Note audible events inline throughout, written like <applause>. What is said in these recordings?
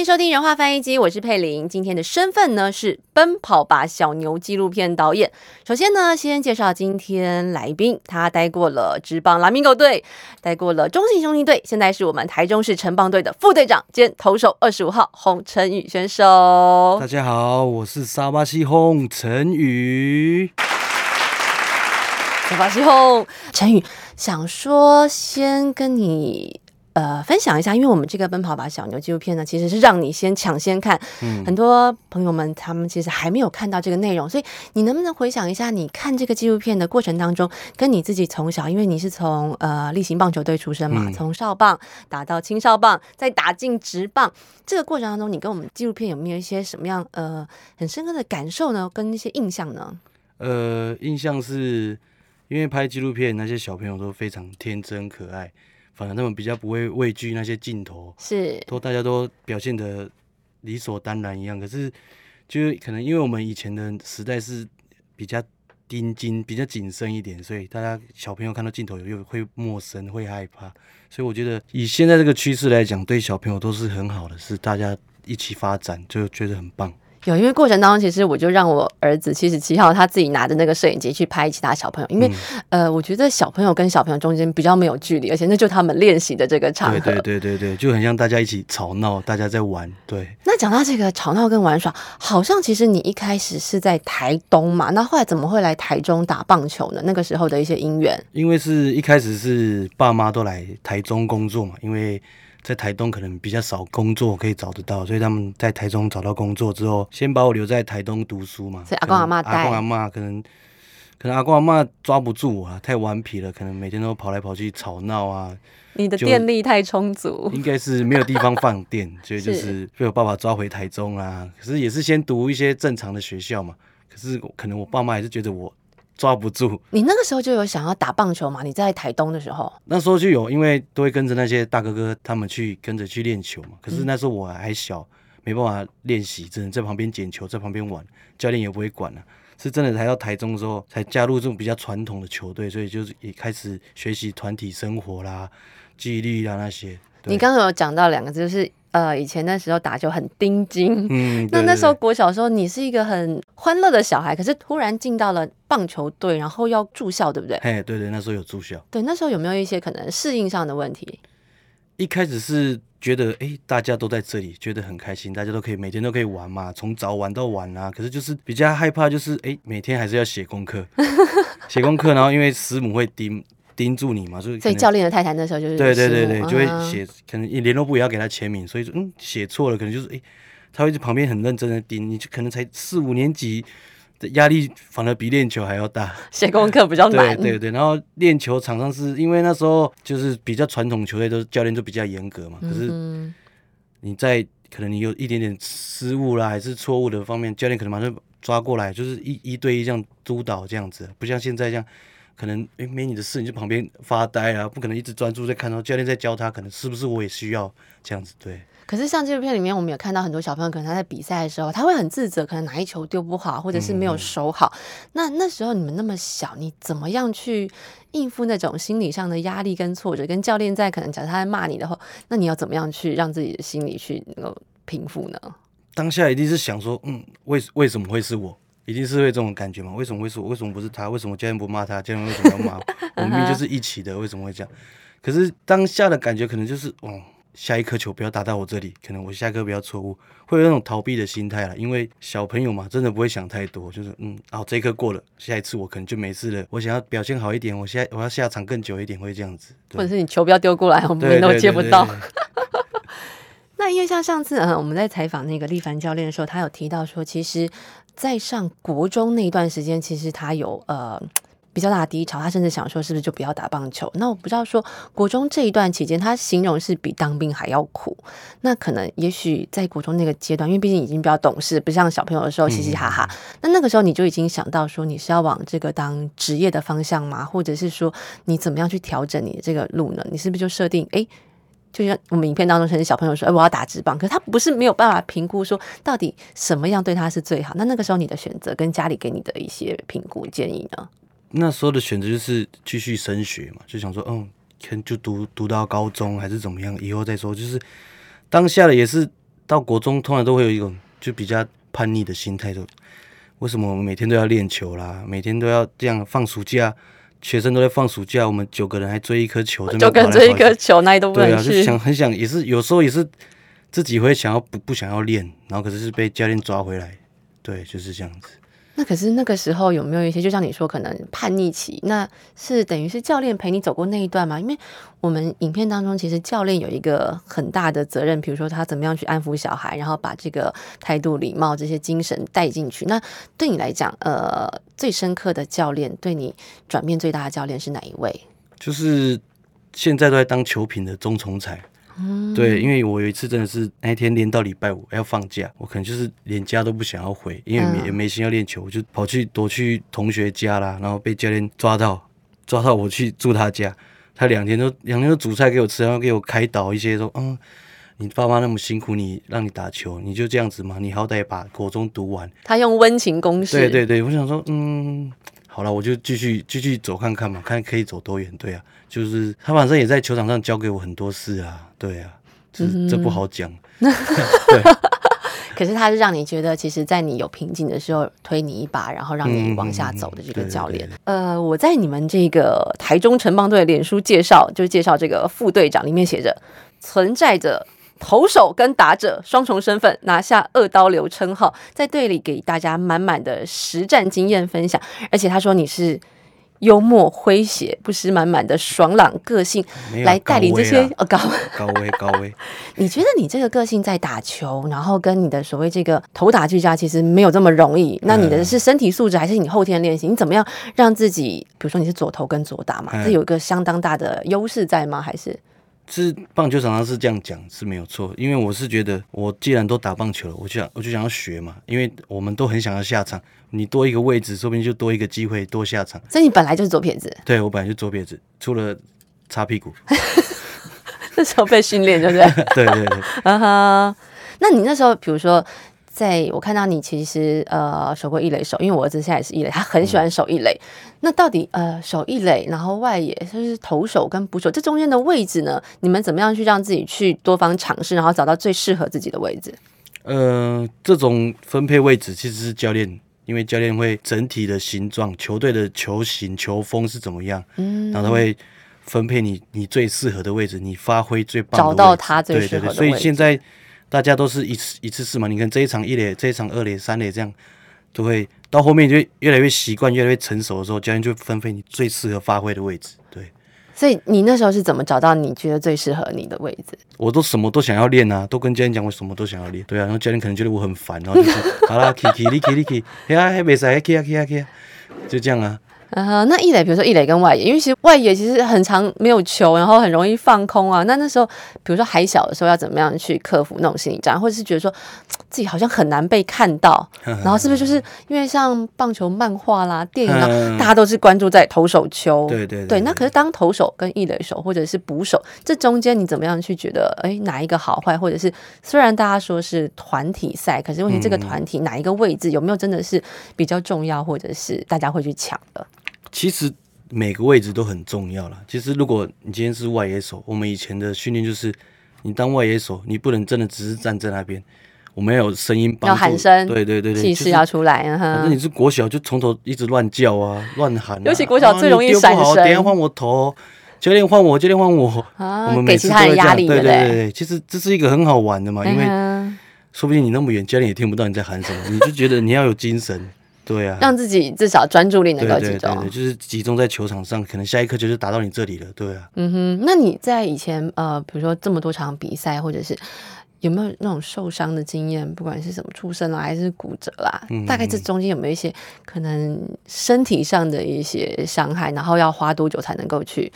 迎收听《人话翻译机》，我是佩玲。今天的身份呢是《奔跑吧小牛》纪录片导演。首先呢，先介绍今天来宾，他待过了职棒拉米狗队，待过了中信兄弟队，现在是我们台中市城棒队的副队长兼投手二十五号洪晨宇选手。大家好，我是沙巴西轰陈宇。沙巴西轰陈宇，想说先跟你。呃，分享一下，因为我们这个《奔跑吧小牛》纪录片呢，其实是让你先抢先看。嗯，很多朋友们他们其实还没有看到这个内容，所以你能不能回想一下，你看这个纪录片的过程当中，跟你自己从小，因为你是从呃例行棒球队出身嘛，从少棒打到青少棒，再打进职棒，这个过程当中，你跟我们纪录片有没有一些什么样呃很深刻的感受呢？跟一些印象呢？呃，印象是因为拍纪录片，那些小朋友都非常天真可爱。反正他们比较不会畏惧那些镜头，是都大家都表现的理所当然一样。可是，就是可能因为我们以前的时代是比较盯紧、比较谨慎一点，所以大家小朋友看到镜头又会陌生、会害怕。所以我觉得以现在这个趋势来讲，对小朋友都是很好的，是大家一起发展，就觉得很棒。有，因为过程当中，其实我就让我儿子七十七号他自己拿着那个摄影机去拍其他小朋友，因为呃，我觉得小朋友跟小朋友中间比较没有距离，而且那就他们练习的这个场合，对对对对，就很像大家一起吵闹，大家在玩。对。那讲到这个吵闹跟玩耍，好像其实你一开始是在台东嘛，那后来怎么会来台中打棒球呢？那个时候的一些因缘，因为是一开始是爸妈都来台中工作嘛，因为。在台东可能比较少工作可以找得到，所以他们在台中找到工作之后，先把我留在台东读书嘛。所以阿公阿妈阿公阿妈可能可能阿公阿妈抓不住我啊，太顽皮了，可能每天都跑来跑去吵闹啊。你的电力太充足，应该是没有地方放电，所以 <laughs> 就是被我爸爸抓回台中啊。可是也是先读一些正常的学校嘛。可是可能我爸妈还是觉得我。抓不住你那个时候就有想要打棒球嘛？你在台东的时候，那时候就有，因为都会跟着那些大哥哥他们去跟着去练球嘛。可是那时候我还小，没办法练习，只能在旁边捡球，在旁边玩，教练也不会管了。是真的来到台中之后，才加入这种比较传统的球队，所以就是也开始学习团体生活啦、纪律啊那些。你刚刚有讲到两个字，就是。呃，以前那时候打球很钉金，嗯，<laughs> 那那时候国小时候你是一个很欢乐的小孩，可是突然进到了棒球队，然后要住校，对不对？哎，对对，那时候有住校。对，那时候有没有一些可能适应上的问题？一开始是觉得，哎，大家都在这里，觉得很开心，大家都可以每天都可以玩嘛，从早玩到晚啊。可是就是比较害怕，就是哎，每天还是要写功课，<laughs> 写功课，然后因为师母会盯。盯住你嘛，所以所以教练的太太那时候就是对对对对，就会写，可能联络部也要给他签名，所以说嗯写错了，可能就是哎，他会在旁边很认真的盯，你就可能才四五年级的压力反而比练球还要大，写功课比较 <laughs> 难，对对对，然后练球场上是因为那时候就是比较传统球队，都是教练都比较严格嘛，可是你在可能你有一点点失误啦，还是错误的方面，教练可能马上抓过来，就是一一对一这样督导这样子，不像现在这样。可能诶没你的事，你就旁边发呆啊，不可能一直专注在看到教练在教他，可能是不是我也需要这样子对？可是像纪录片里面，我们有看到很多小朋友，可能他在比赛的时候，他会很自责，可能哪一球丢不好，或者是没有守好。那那时候你们那么小，你怎么样去应付那种心理上的压力跟挫折？跟教练在可能假设他在骂你的话，那你要怎么样去让自己的心理去能够平复呢？当下一定是想说，嗯，为为什么会是我？一定是会这种感觉嘛？为什么会是我？为什么不是他？为什么教练不骂他？教练为什么要骂我？<laughs> 明明就是一起的，为什么会这样？可是当下的感觉可能就是，哦，下一颗球不要打到我这里，可能我下颗不要错误，会有那种逃避的心态了。因为小朋友嘛，真的不会想太多，就是嗯，哦，这一颗过了，下一次我可能就没事了。我想要表现好一点，我下我要下场更久一点，会这样子。或者是你球不要丢过来，我们都接不到。<laughs> 那因为像上次嗯，我们在采访那个立凡教练的时候，他有提到说，其实。在上国中那一段时间，其实他有呃比较大的低潮，他甚至想说是不是就不要打棒球。那我不知道说国中这一段期间，他形容是比当兵还要苦。那可能也许在国中那个阶段，因为毕竟已经比较懂事，不像小朋友的时候嘻嘻哈哈。那那个时候你就已经想到说你是要往这个当职业的方向吗？或者是说你怎么样去调整你的这个路呢？你是不是就设定哎？就像我们影片当中，甚至小朋友说：“哎，我要打直棒。”可是他不是没有办法评估说到底什么样对他是最好。那那个时候你的选择跟家里给你的一些评估建议呢？那时候的选择就是继续升学嘛，就想说，嗯，可能就读读到高中还是怎么样，以后再说。就是当下的也是到国中通常都会有一种就比较叛逆的心态，就为什么我们每天都要练球啦，每天都要这样放暑假，学生都在放暑假，我们九个人还追一颗球，九个人追一颗球，那都不对啊，就想 <laughs> 很想，也是有时候也是自己会想要不不想要练，然后可是是被教练抓回来，对，就是这样子。那可是那个时候有没有一些，就像你说，可能叛逆期，那是等于是教练陪你走过那一段吗？因为我们影片当中，其实教练有一个很大的责任，比如说他怎么样去安抚小孩，然后把这个态度、礼貌这些精神带进去。那对你来讲，呃，最深刻的教练，对你转变最大的教练是哪一位？就是现在都在当球评的钟崇才。对，因为我有一次真的是那一天练到礼拜五要放假，我可能就是连家都不想要回，因为也没心要练球，我就跑去躲去同学家啦，然后被教练抓到，抓到我去住他家，他两天都两天都煮菜给我吃，然后给我开导一些说，嗯，你爸妈那么辛苦你让你打球，你就这样子嘛，你好歹把国中读完。他用温情攻势。对对对，我想说，嗯，好了，我就继续继续走看看嘛，看可以走多远。对啊。就是他反正也在球场上教给我很多事啊，对啊，这这不好讲。对，<laughs> 可是他是让你觉得，其实，在你有瓶颈的时候推你一把，然后让你往下走的这个教练。呃，我在你们这个台中城邦队脸书介绍，就是介绍这个副队长里面写着，存在着投手跟打者双重身份，拿下二刀流称号，在队里给大家满满的实战经验分享，而且他说你是。幽默诙谐、不失满满的爽朗个性，来带领这些高 <laughs> 高威高威。<laughs> 你觉得你这个个性在打球，然后跟你的所谓这个投打俱佳，其实没有这么容易。那你的是身体素质，还是你后天练习？你怎么样让自己？比如说你是左投跟左打嘛，这有一个相当大的优势在吗？还是？是棒球场上是这样讲是没有错，因为我是觉得我既然都打棒球了，我就想我就想要学嘛，因为我们都很想要下场，你多一个位置，说不定就多一个机会多下场。所以你本来就是左撇子？对，我本来就左撇子，除了擦屁股，<laughs> <laughs> 那时候被训练，对不对？对 <laughs> 对对。啊哈，那你那时候比如说。在我看到你其实呃守过一垒手，因为我儿子现在也是一垒，他很喜欢守一垒。那到底呃守一垒，然后外野就是投手跟捕手这中间的位置呢？你们怎么样去让自己去多方尝试，然后找到最适合自己的位置？呃，这种分配位置其实是教练，因为教练会整体的形状、球队的球形、球风是怎么样，嗯，然后他会分配你你最适合的位置，你发挥最棒，找到他最适合的位置。所以现在。大家都是一次一次试嘛，你看这一场一垒，这一场二垒、三垒，这样都会到后面就越来越习惯，越来越成熟的时候，教练就分配你最适合发挥的位置。对，所以你那时候是怎么找到你觉得最适合你的位置？我都什么都想要练啊，都跟教练讲我什么都想要练。对啊，然后教练可能觉得我很烦，然后就说 <laughs> 好啦，Kiki，你 Kiki，你 Kiki，哎呀，还没使，Kiki 啊，Kiki 啊，Kiki 啊，就这样啊。啊，那一垒，比如说一垒跟外野，因为其实外野其实很长没有球，然后很容易放空啊。那那时候，比如说还小的时候，要怎么样去克服那种心理障碍，或者是觉得说自己好像很难被看到，<laughs> 然后是不是就是因为像棒球漫画啦、电影啊，大家都是关注在投手球，对对对。那可是当投手跟一垒手或者是捕手，这中间你怎么样去觉得，哎，哪一个好坏，或者是虽然大家说是团体赛，可是问题这个团体哪一个位置有没有真的是比较重要，或者是大家会去抢的？其实每个位置都很重要了。其实如果你今天是外野手，我们以前的训练就是，你当外野手，你不能真的只是站在那边，我们要有声音，要喊声，对对对对，气势要出来。反正你是国小，就从头一直乱叫啊，乱喊。尤其国小最容易闪神。等下换我投，教练换我，教练换我。啊，我们给其他人压力，对对对。其实这是一个很好玩的嘛，因为说不定你那么远，教练也听不到你在喊什么，你就觉得你要有精神。对啊，让自己至少专注力能够集中，对对对，就是集中在球场上，可能下一刻就是打到你这里了，对啊。嗯哼，那你在以前呃，比如说这么多场比赛，或者是有没有那种受伤的经验？不管是什么出生啦，还是骨折啦，大概这中间有没有一些可能身体上的一些伤害？然后要花多久才能够去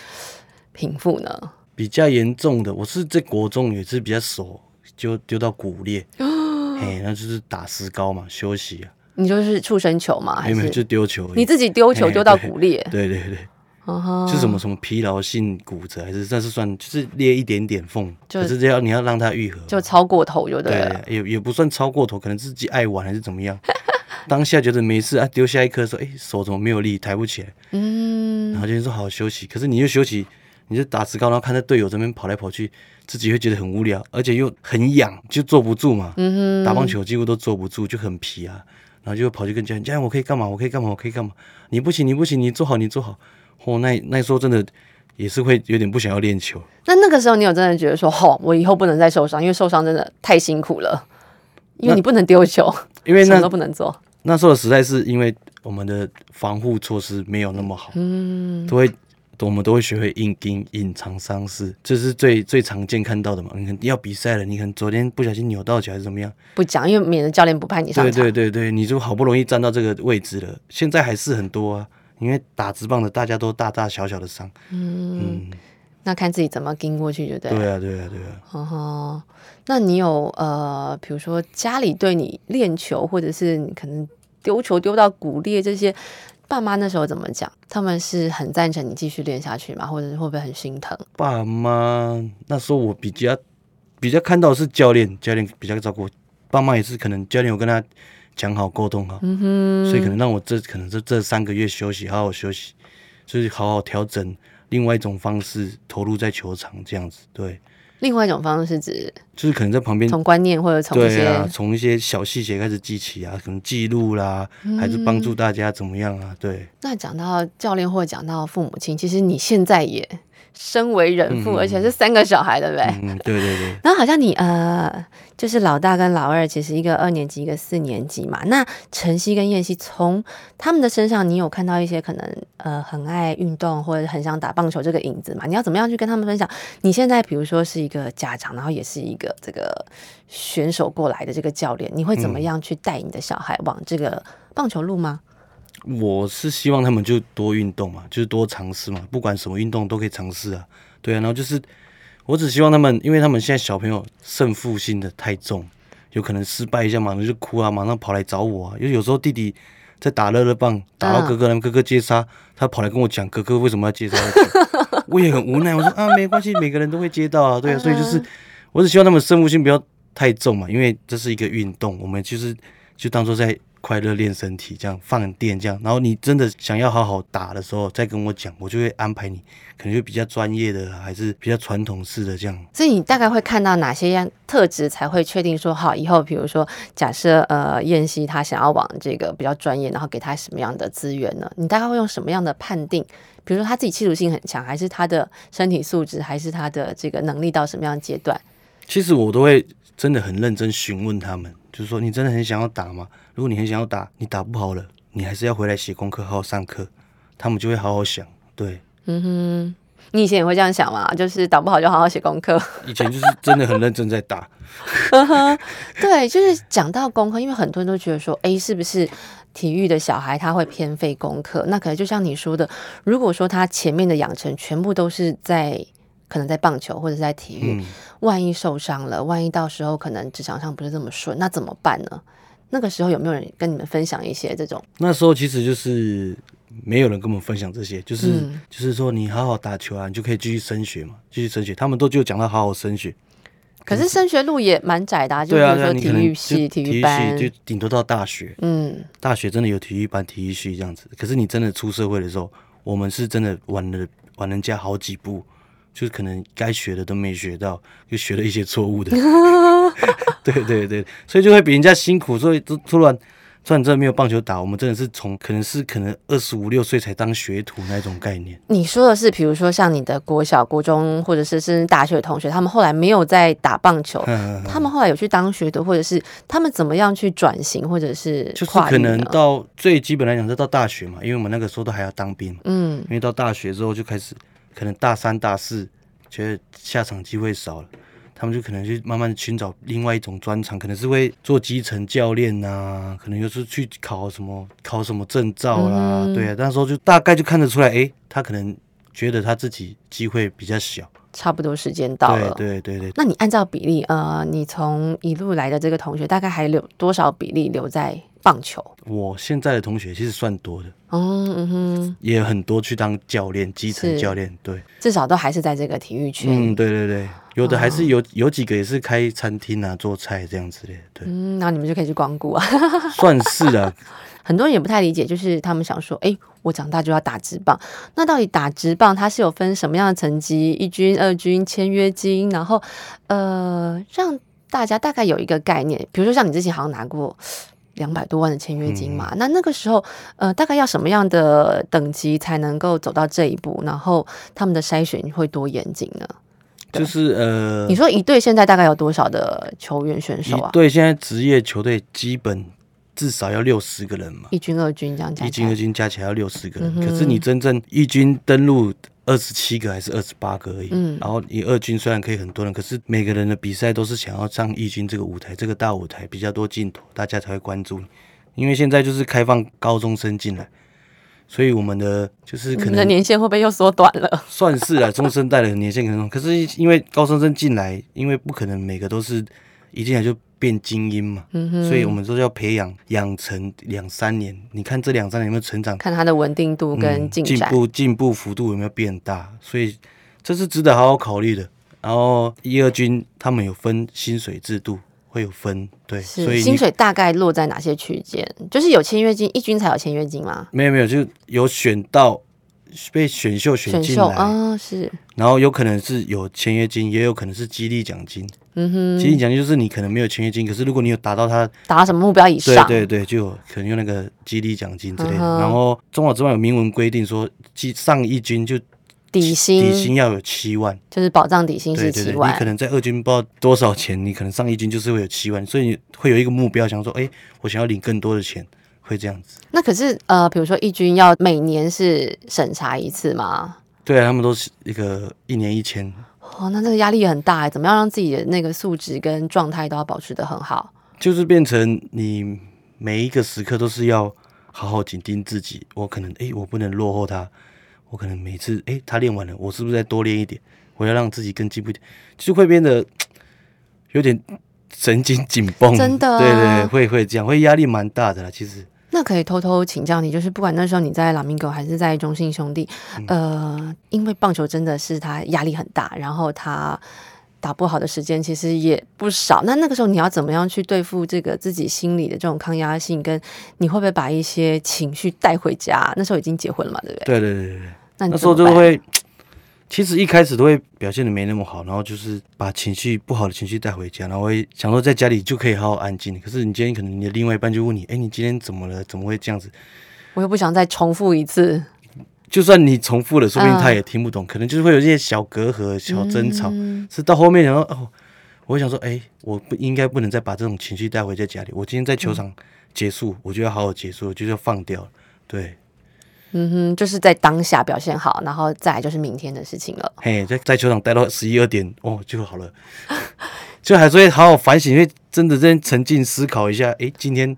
平复呢？比较严重的，我是在国中也是比较手就丢到骨裂，<gasps> 哎，那就是打石膏嘛，休息啊。你就是触身球吗？没有，就丢球。你自己丢球丢到骨裂？对对对，是什么什么疲劳性骨折还是这是算就是裂一点点缝？就是要你要让它愈合，就超过头就对了。也也不算超过头，可能自己爱玩还是怎么样。<laughs> 当下觉得没事啊，丢下一颗说，哎，手怎么没有力，抬不起来。嗯，然后就说好好休息。可是你又休息，你就打石膏，然后看着队友这边跑来跑去，自己会觉得很无聊，而且又很痒，就坐不住嘛。嗯哼，打棒球几乎都坐不住，就很皮啊。然后就跑去跟教练，教练我可以干嘛？我可以干嘛？我可以干嘛？你不行，你不行，你做好，你做好。哦，那那时候真的也是会有点不想要练球。那那个时候你有真的觉得说，吼，我以后不能再受伤，因为受伤真的太辛苦了，因为你不能丢球，因为那什么都不能做。那时候实在是因为我们的防护措施没有那么好，嗯，都会我们都会学会硬盯、隐藏伤势，这是最最常见看到的嘛。你可能要比赛了，你可能昨天不小心扭到脚还是怎么样？不讲，因为免得教练不派你上对场。对对对，你就好不容易站到这个位置了，现在还是很多啊。因为打直棒的大家都大大小小的伤，嗯，那看自己怎么盯过去，就对了。对啊对啊对啊。哦，那你有呃，比如说家里对你练球，或者是你可能丢球丢到骨裂这些，爸妈那时候怎么讲？他们是很赞成你继续练下去吗？或者是会不会很心疼？爸妈那时候我比较比较看到的是教练，教练比较照顾，爸妈也是可能教练有跟他讲好沟通好，嗯哼，所以可能让我这可能这这三个月休息，好好休息，就是好好调整另外一种方式投入在球场这样子，对，另外一种方式是指就是可能在旁边。从观念或者从一些、对啊，从一些小细节开始记起啊，可能记录啦，还是帮助大家怎么样啊？对，那讲到教练或者讲到父母亲，其实你现在也身为人父，嗯而且是三个小孩，对不对？嗯，对对对，然后好像你呃，就是老大跟老二，其实一个二年级，一个四年级嘛。那晨曦跟燕曦从他们的身上，你有看到一些可能呃很爱运动或者很想打棒球这个影子嘛？你要怎么样去跟他们分享？你现在比如说是一个家长，然后也是一个这个选手过来的这个教练，你会怎么样去带你的小孩往这个棒球路吗？我是希望他们就多运动嘛，就是多尝试嘛，不管什么运动都可以尝试啊。对啊，然后就是我只希望他们，因为他们现在小朋友胜负心的太重，有可能失败一下马上就哭啊，马上跑来找我啊。因为有时候弟弟在打乐乐棒，打到哥哥，让哥哥接杀，他跑来跟我讲哥哥为什么要接杀球，<laughs> 我也很无奈。我说啊，没关系，每个人都会接到啊。对啊，所以就是我只希望他们胜负心不要太重嘛，因为这是一个运动，我们就是就当做在。快乐练身体，这样放电，这样，然后你真的想要好好打的时候，再跟我讲，我就会安排你，可能就比较专业的，还是比较传统式的这样。所以你大概会看到哪些样特质才会确定说好以后，比如说假设呃燕西他想要往这个比较专业，然后给他什么样的资源呢？你大概会用什么样的判定？比如说他自己企图性很强，还是他的身体素质，还是他的这个能力到什么样阶段？其实我都会真的很认真询问他们，就是说你真的很想要打吗？如果你很想要打，你打不好了，你还是要回来写功课，好好上课，他们就会好好想。对，嗯哼，你以前也会这样想吗？就是打不好就好好写功课。以前就是真的很认真在打。<laughs> 对，就是讲到功课，因为很多人都觉得说，哎，是不是体育的小孩他会偏废功课？那可能就像你说的，如果说他前面的养成全部都是在可能在棒球或者在体育，嗯，万一受伤了，万一到时候可能职场上不是这么顺，那怎么办呢？那个时候有没有人跟你们分享一些这种？那时候其实就是没有人跟我们分享这些，就是、嗯就是说你好好打球啊，你就可以继续升学嘛，继续升学。他们都就讲到好好升学。可是升学路也蛮窄的、啊，就比如说体育系、体体育育班系，就顶多到大学，嗯，大学真的有体育班、体育系这样子。可是你真的出社会的时候，我们是真的晚了晚人家好几步，就是可能该学的都没学到，就学了一些错误的。<laughs> 对对对，所以就会比人家辛苦，所以突突然突然真的没有棒球打，我们真的是从可能是可能二十五六岁才当学徒那种概念。你说的是，比如说像你的国小、国中，或者是甚至大学的同学，他们后来没有在打棒球，嗯，他们后来有去当学徒，或者是他们怎么样去转型，或者是就是可能到最基本来讲是到大学嘛，因为我们那个时候都还要当兵。嗯因为到大学之后就开始，可能大三、大四觉得下场机会少了，他们就可能去慢慢的寻找另外一种专长，可能是会做基层教练呐、可能又是去考什么考什么证照啦，嗯。对啊，那时候就大概就看得出来，诶，他可能觉得他自己机会比较小，差不多时间到了。对对对对。那你按照比例，呃，你从一路来的这个同学，大概还留多少比例留在棒球？我现在的同学其实算多的，嗯嗯哼，也很多去当教练，基层教练。对，至少都还是在这个体育圈。嗯，对对对，有的还哦是有有几个也是开餐厅啊，做菜这样子的。对，嗯，那你们就可以去光顾啊。<laughs> 算是啊。<laughs> 很多人也不太理解，就是他们想说，哎，我长大就要打直棒，那到底打直棒它是有分什么样的层级？一军、二军、签约金，然后呃，让大家大概有一个概念。比如说像你之前好像拿过。两百多万的签约金嘛，那那个时候，呃，大概要什么样的等级才能够走到这一步？然后他们的筛选会多严谨呢？对就是呃你，说一队现在大概有多少的球员选手啊？一队现在职业球队基本至少要六十个人嘛，一军、二军这样加一军二军加起来要六十个人，嗯可是你真正一军登陆二十七个还是二十八个而已。嗯然后你二军虽然可以很多人，可是每个人的比赛都是想要上一军这个舞台，这个大舞台比较多镜头，大家才会关注你。因为现在就是开放高中生进来，所以我们的就是可能的能年限会不会又缩短了？算是啊，中生代的年限可能，可是因为高中生进来，因为不可能每个都是一进来就变精英嘛，嗯哼，所以我们都要培养养成两三年。你看这两三年有没有成长？看它的稳定度跟嗯进。步进步幅度有没有变大？所以这是值得好好考虑的。然后一二军他们有分薪水制度，会有分对，所以薪水大概落在哪些区间？就是有签约金，一军才有签约金吗？没有没有，就有选到被选秀选进来，啊、是，然后有可能是有签约金，也有可能是激励奖金。嗯哼，激励奖金就是你可能没有签约金，可是如果你有达到他，达到什么目标以上？对对对，就有可能用那个激励奖金之类的。嗯然后中华之外有明文规定说，基上一军就底薪底薪要有七万。就是保障底薪对对对，你是七万可，能在二军不知道多少钱，你可能上一军就是会有七万，所以你会有一个目标，想说，哎、我想要领更多的钱，会这样子。那可是呃，比如说一军要每年是审查一次吗？对啊，他们都是一个一年一千，哦，那这个压力也很大哎，怎么样让自己的那个素质跟状态都要保持的很好？就是变成你每一个时刻都是要好好紧盯自己。我可能哎、我不能落后他，我可能每次哎、他练完了，我是不是再多练一点？我要让自己更进步一点，就是会变得有点神经紧绷。真的啊对对对，会会这样，会压力蛮大的啦。其实那可以偷偷请教你，就是不管那时候你在拉米狗还是在中信兄弟，嗯呃，因为棒球真的是他压力很大，然后他打不好的时间其实也不少。那那个时候你要怎么样去对付这个自己心里的这种抗压性，跟你会不会把一些情绪带回家？那时候已经结婚了嘛，对不对？对对对对对。那那时候就会，其实一开始都会表现的没那么好，然后就是把情绪不好的情绪带回家，然后会想说在家里就可以好好安静。可是你今天可能你的另外一半就问你，哎，你今天怎么了？怎么会这样子？我又不想再重复一次，就算你重复了，说不定嗯他也听不懂，可能就是会有一些小隔阂、小争吵。嗯是到后面然后哦，我想说，哎，我不应该不能再把这种情绪带回在家里。我今天在球场结束，我就要好好结束，我就要放掉了。对，嗯哼，就是在当下表现好，然后再来就是明天的事情了。嘿，在在球场待到十一二点哦就好了，<laughs> 就还是会好好反省，因为真的真沉浸思考一下，诶，今天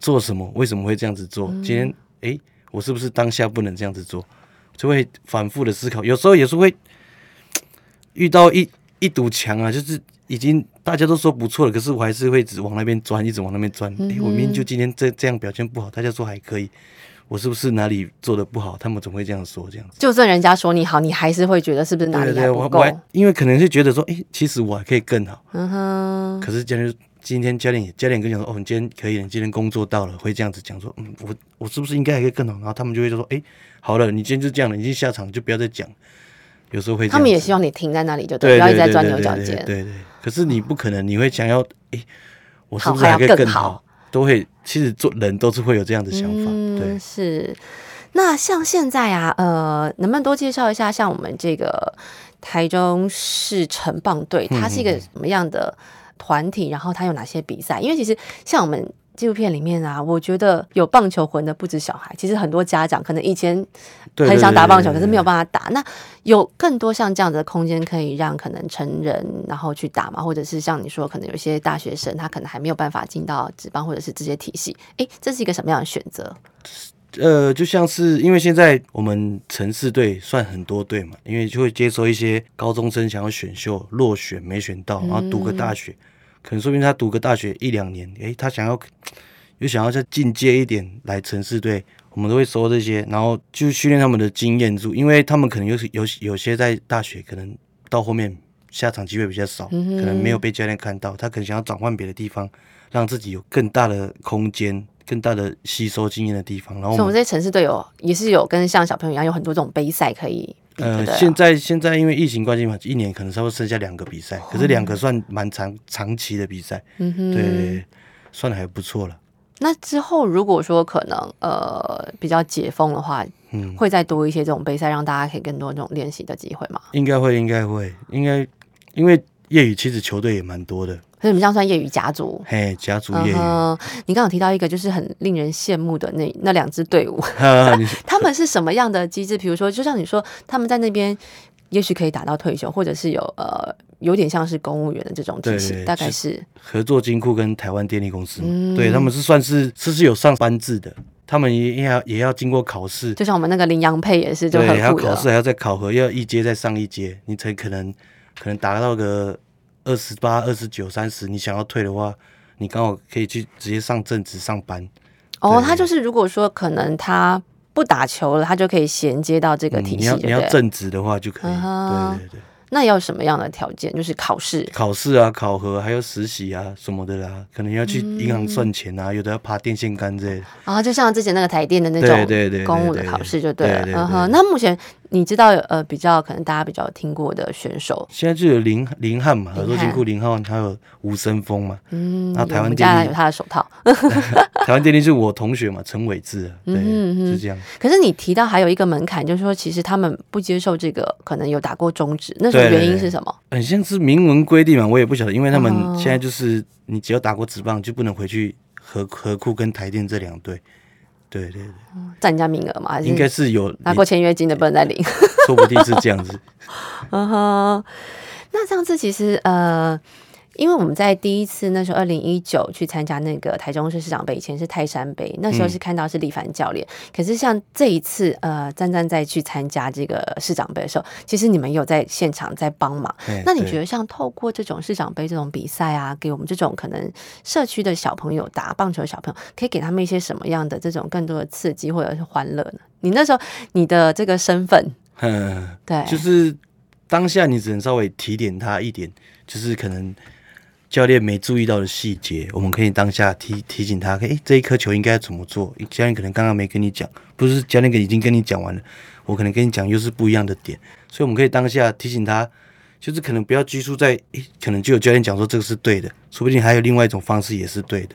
做什么？为什么会这样子做？今天诶，我是不是当下不能这样子做？就会反复的思考，有时候也是会遇到一一堵墙啊，就是已经大家都说不错了，可是我还是会只往那边钻，一直往那边钻。诶，我明明就今天这这样表现不好，大家说还可以，我是不是哪里做的不好？他们总会这样说，这样子。就算人家说你好，你还是会觉得是不是哪对对对，里还不够？我我还因为可能是觉得说，诶，其实我还可以更好。嗯哼，可是教练今天教练也教练跟你讲说，哦，你今天可以了，你今天工作到了，会这样子讲说，嗯，我我是不是应该还可以更好？然后他们就会说，诶，好了，你今天就这样了，你已经下场，就不要再讲。有时候会他们也希望你停在那里就对，不要一直在钻对对对牛角尖。对对，可是你不可能，你会想要，诶，我是好不是还可以更好？都会，其实做人都是会有这样的想法，对嗯，。是。那像现在啊，呃，能不能多介绍一下，像我们这个台中市城棒队，它是一个什么样的团体？然后它有哪些比赛？因为其实像我们纪录片里面啊，我觉得有棒球魂的不止小孩，其实很多家长可能以前对很想打棒球，可是没有办法打。那有更多像这样子的空间，可以让可能成人然后去打嘛，或者是像你说，可能有一些大学生他可能还没有办法进到职棒或者是这些体系。诶，这是一个什么样的选择？呃，就像是因为现在我们城市队算很多队嘛，因为就会接收一些高中生想要选秀落选没选到，然后读个大学，可能说明他读个大学一两年，诶，他想要又想要再进阶一点来城市队，我们都会收这些，然后就训练他们的经验住，因为他们可能有有有些在大学可能到后面下场机会比较少，可能没有被教练看到，他可能想要转换别的地方，让自己有更大的空间。更大的吸收经验的地方，然后我们这些城市队友也是有跟像小朋友一样，有很多这种杯赛可以。呃，现在现在因为疫情关系嘛，一年可能稍微剩下两个比赛，可是两个算蛮长长期的比赛，嗯哼，对，算的还不错了。那之后如果说可能呃比较解封的话，嗯，会再多一些这种杯赛，让大家可以更多这种练习的机会吗？应该会，应该会，应该因为业余其实球队也蛮多的。所以你们这样算业余家族？嘿，家族业余。你刚刚提到一个，就是很令人羡慕的那那两支队伍，<laughs> 他们是什么样的机制？比如说，就像你说，他们在那边也许可以打到退休，或者是有呃，有点像是公务员的这种体系，大概是合作金库跟台湾电力公司。对，他们是算是是是有上班制的，他们也要也要经过考试，就像我们那个林洋配也是，对，还要考试，还要再考核，要一阶再上一阶，你才可能可能达到个。二十八、二十九、三十，你想要退的话，你刚好可以去直接上正职上班。哦，他就是如果说可能他不打球了，他就可以衔接到这个体系。你要你要正职的话就可以。对对对。那要什么样的条件？就是考试、考试啊、考核，还有实习啊什么的啦。可能要去银行算钱啊，有的要爬电线杆之类的。啊，就像之前那个台电的那种公务的考试就对了。嗯哼，那目前。你知道呃比较可能大家比较听过的选手，现在就有林林汉嘛，合作金库林汉，还有吴森峰嘛，嗯，然后台湾电力有他的手套，<laughs> 台湾电力是我同学嘛，陈伟志，对，是这样。可是你提到还有一个门槛，就是说其实他们不接受这个，可能有打过中止，那原因是什么？很像是明文规定嘛，我也不晓得，因为他们现在就是你只要打过职棒，就不能回去和和库跟台电这两队。对对对，占人家名额嘛？还是应该是有拿过签约金的不能再领？说不定是这样子。<laughs> 嗯哼，那上次其实呃。因为我们在第一次那时候二零一九去参加那个台中市市长杯，以前是泰山杯，那时候是看到是李凡教练。可是像这一次，呃，赞赞再去参加这个市长杯的时候，其实你们有在现场在帮忙。那你觉得像透过这种市长杯这种比赛啊，给我们这种可能社区的小朋友打棒球的小朋友，可以给他们一些什么样的这种更多的刺激或者是欢乐呢？你那时候你的这个身份，<laughs> 嗯，对，就是当下你只能稍微提点他一点，就是可能。教练没注意到的细节，我们可以当下提提醒他。哎，这一颗球应该怎么做？教练可能刚刚没跟你讲，不是教练已经跟你讲完了，我可能跟你讲又是不一样的点，所以我们可以当下提醒他，就是可能不要拘束在，可能就有教练讲说这个是对的，说不定还有另外一种方式也是对的，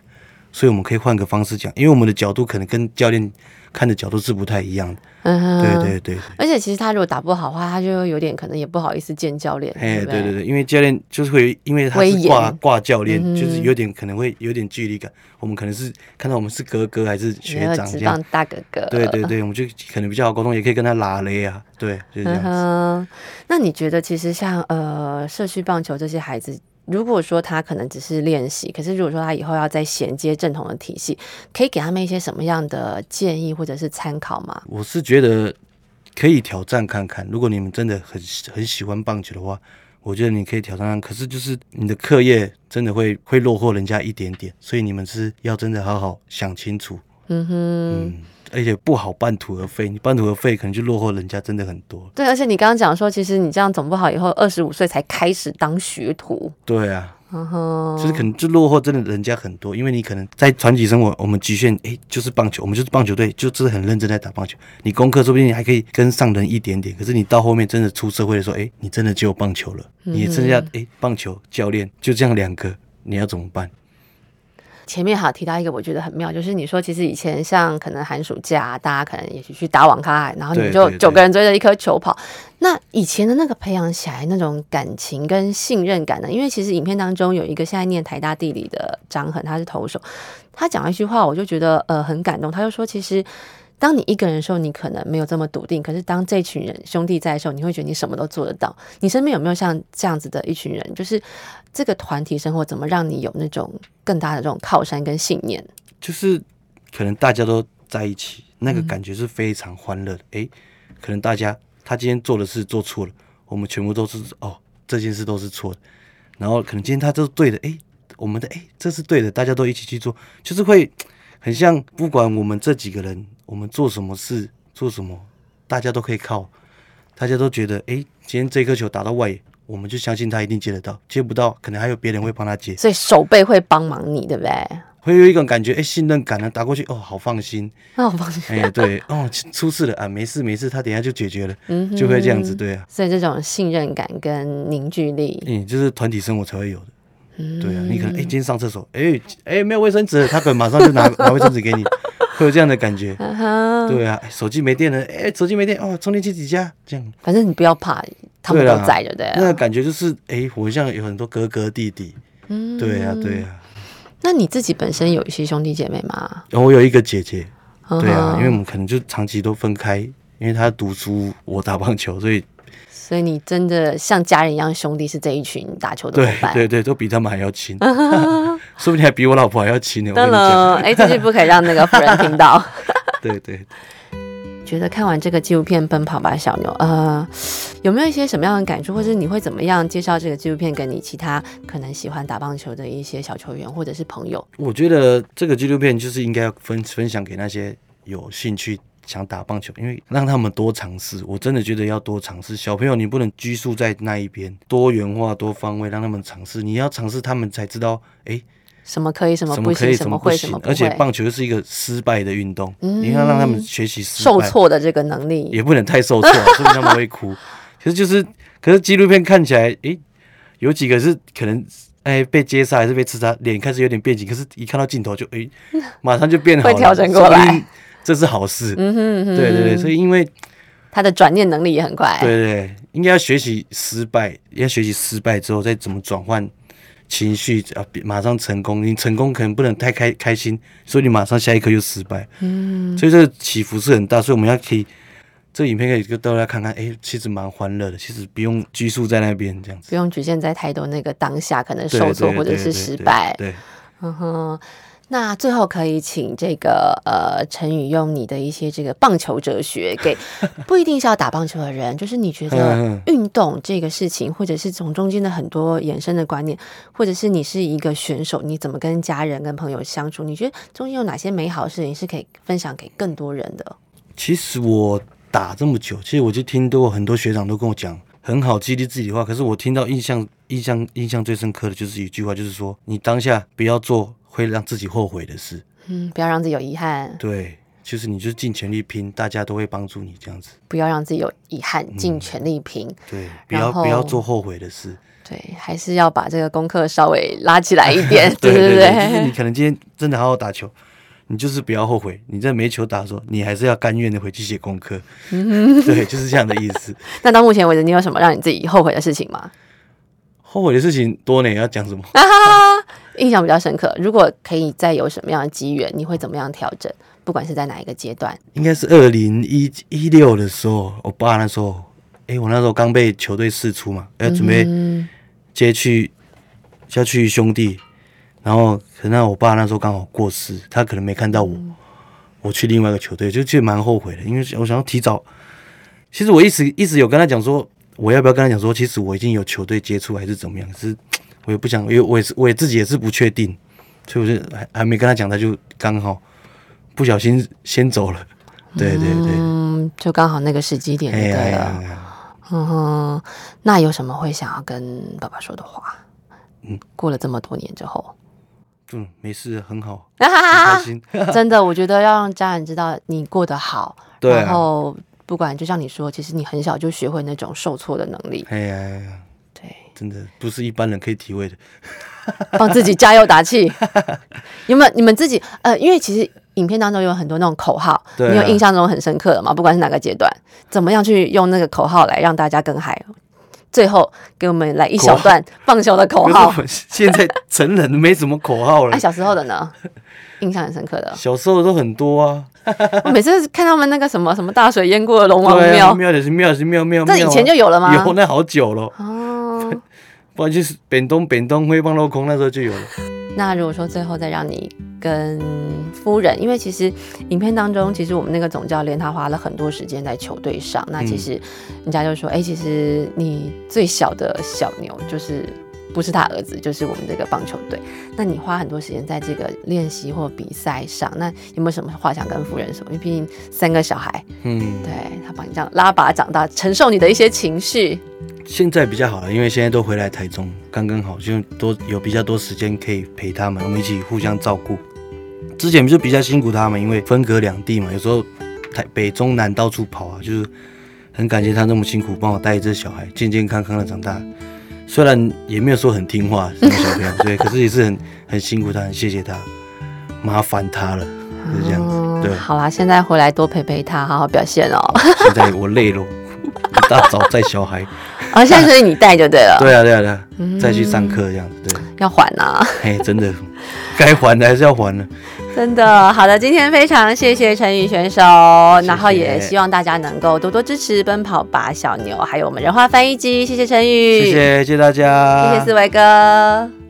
所以我们可以换个方式讲，因为我们的角度可能跟教练。看的角度是不太一样的，嗯，对对对。而且其实他如果打不好的话，他就有点可能也不好意思见教练。哎，对对对，因为教练就是会，因为他是挂挂教练，就是有点可能会有点距离感。我们可能是看到我们是哥哥还是学长这样，大哥哥。对对对，我们就可能比较好沟通，也可以跟他拉雷啊。对，就这样子。那你觉得其实像呃社区棒球这些孩子？如果说他可能只是练习，可是如果说他以后要再衔接正统的体系，可以给他们一些什么样的建议或者是参考吗？我是觉得可以挑战看看。如果你们真的很很喜欢棒球的话，我觉得你可以挑战。可是就是你的课业真的会会落后人家一点点，所以你们是要真的好好想清楚。嗯哼。而且不好半途而废，你半途而废可能就落后人家真的很多。对，而且你刚刚讲说，其实你这样总不好，以后二十五岁才开始当学徒。对啊，就是可能就落后真的人家很多，因为你可能在传奇生活，我们局限哎就是棒球，我们就是棒球队，就真的很认真在打棒球。你功课说不定你还可以跟上人一点点，可是你到后面真的出社会的时候，哎，你真的只有棒球了，你剩下哎棒球教练就这样两个，你要怎么办？前面好提到一个，我觉得很妙，就是你说其实以前像可能寒暑假，大家可能也许去打网咖，然后你就九个人追着一颗球跑。那以前的那个培养起来那种感情跟信任感呢？因为其实影片当中有一个现在念台大地理的张恒，他是投手，他讲了一句话，我就觉得呃很感动。他就说，其实当你一个人的时候，你可能没有这么笃定；可是当这群人兄弟在的时候，你会觉得你什么都做得到。你身边有没有像这样子的一群人？就是。这个团体生活怎么让你有那种更大的这种靠山跟信念？就是可能大家都在一起，那个感觉是非常欢乐的。诶，可能大家他今天做的事做错了，我们全部都是哦，这件事都是错的。然后可能今天他都是对的，诶，我们的诶，这是对的，大家都一起去做，就是会很像，不管我们这几个人，我们做什么事，做什么，大家都可以靠，大家都觉得，哎，今天这颗球打到外野，我们就相信他一定接得到，接不到，可能还有别人会帮他接，所以手背会帮忙你，对不对？会有一种感觉，哎，信任感呢，打过去，哦，好放心，那我放心。哎，对，哦，出事了啊，没事没事，他等下就解决了，嗯，就会这样子，对啊。所以这种信任感跟凝聚力，嗯，就是团体生活才会有的，嗯，对啊。你可能，哎，今天上厕所，哎，哎，没有卫生纸，他可能马上就拿拿卫生纸给你，<laughs> 会有这样的感觉，对啊。手机没电了，哎，手机没电，哦，充电器几家，这样。反正你不要怕，他们都在的，对。那个感觉就是，哎，我像有很多哥哥弟弟，嗯，对啊，对啊。那你自己本身有一些兄弟姐妹吗？我有一个姐姐，对啊，因为我们可能就长期都分开，因为她读书，我打棒球，所以所以你真的像家人一样，兄弟是这一群打球的伙伴，对对，都比他们还要亲，<laughs> 说不定还比我老婆还要亲呢。当然，<laughs> 哎，这句不可以让那个夫人听到。<laughs> 对对。觉得看完这个纪录片《奔跑吧小牛》，呃，有没有一些什么样的感触，或者你会怎么样介绍这个纪录片给你其他可能喜欢打棒球的一些小球员或者是朋友？我觉得这个纪录片就是应该要分分享给那些有兴趣想打棒球，因为让他们多尝试。我真的觉得要多尝试。小朋友你不能拘束在那一边，多元化、多方位，让他们尝试。你要尝试，他们才知道，哎。什么可以，什么不行，什么会，什么不而且棒球是一个失败的运动，你要让他们学习受挫的这个能力，也不能太受挫，<laughs> 所以他们会哭。其实就是，可是纪录片看起来，诶，有几个是可能，哎，被接杀还是被刺杀，脸开始有点变形，可是一看到镜头就，诶，<laughs> 马上就变好，会调整过来，这是好事。嗯哼，对对对，所以因为他的转念能力也很快。对对，应该要学习失败，要学习失败之后再怎么转换。情绪啊，马上成功，你成功可能不能太开开心，所以你马上下一刻又失败。嗯，所以这个起伏是很大，所以我们要可以，这影片可以跟大家看看，哎，其实蛮欢乐的，其实不用拘束在那边这样子，不用局限在太多那个当下可能受挫或者是失败。对，嗯哼。那最后可以请这个呃陈宇用你的一些这个棒球哲学，<laughs> 给不一定是要打棒球的人，就是你觉得运动这个事情，或者是从中间的很多衍生的观念，或者是你是一个选手，你怎么跟家人跟朋友相处？你觉得中间有哪些美好的事情是可以分享给更多人的？其实我打这么久，其实我就听到很多学长都跟我讲很好激励自己的话，可是我听到印象印象印象最深刻的就是一句话，就是说你当下不要做。会让自己后悔的事，嗯，不要让自己有遗憾。对，就是你就尽全力拼，大家都会帮助你这样子。不要让自己有遗憾，尽全力拼。对，不要不要做后悔的事。对，还是要把这个功课稍微拉起来一点。<laughs> 对对对，就是你可能今天真的好好打球，你就是不要后悔。你在没球打的时候，你还是要甘愿的回去写功课。嗯，对，就是这样的意思。<laughs> 那到目前为止，你有什么让你自己后悔的事情吗？后悔的事情多呢，要讲什么？<laughs> 印象比较深刻。如果可以再有什么样的机缘，你会怎么样调整？不管是在哪一个阶段，应该是二零一一六的时候，我爸那时候，哎，我那时候刚被球队释出嘛，要准备接去要去兄弟，然后可能我爸那时候刚好过世，他可能没看到我，我去另外一个球队，就其实蛮后悔的，因为我想要提早。其实我一直一直有跟他讲说。我要不要跟他讲说，其实我已经有球队接触，还是怎么样？是我也不想，因为我也是，我也自己也是不确定，所以我就还还没跟他讲，他就刚好不小心先走了。对对对，嗯，就刚好那个时机点对了。嗯哼，那有什么会想要跟爸爸说的话？嗯，过了这么多年之后，嗯，没事，很好，很开心。<laughs> 真的，我觉得要让家人知道你过得好，然后。不管就像你说，其实你很小就学会那种受挫的能力。哎呀，对，真的不是一般人可以体会的。<laughs> 帮自己加油打气。有没有你们自己？呃，因为其实影片当中有很多那种口号，你有印象中很深刻的吗？不管是哪个阶段，怎么样去用那个口号来让大家更嗨？最后给我们来一小段棒球的口号。现在成人没什么口号了。那 <laughs> 小时候的呢？印象很深刻的。小时候都很多啊。<laughs> 我每次看他们那个什么什么大水淹过的龙王庙，庙的是庙是庙庙，这以前就有了吗？有，那好久了。哦，不然就是扁东扁东灰棒落空那时候就有了。那如果说最后再让你跟夫人，因为其实影片当中，其实我们那个总教练他花了很多时间在球队上。那其实人家就说，哎，其实你最小的小牛就是不是他儿子，就是我们这个棒球队。那你花很多时间在这个练习或比赛上，那有没有什么话想跟夫人说？因为毕竟三个小孩，嗯，对他帮你这样拉拔长大，承受你的一些情绪。现在比较好了，因为现在都回来台中，刚刚好就多有比较多时间可以陪他们，我们一起互相照顾。之前就比较辛苦他们，因为分隔两地嘛，有时候台北中南到处跑啊，就是很感谢他那么辛苦帮我带一只小孩，健健康康的长大。虽然也没有说很听话，<laughs> 这个小朋友对，可是也是很很辛苦他，很谢谢他，麻烦他了，是这样子。对，好啦，现在回来多陪陪他，好好表现哦。现在我累了，一大早带小孩。啊，<laughs> 现在所以你带就对了。对啊，对啊，对啊，再去上课这样子，对。要还呐。嘿，真的，该还的还是要还的。真的，好的，今天非常谢谢陈宇选手，然后也希望大家能够多多支持奔跑吧小牛，还有我们人话翻译机，谢谢陈宇，谢谢，谢谢大家，谢谢思维哥。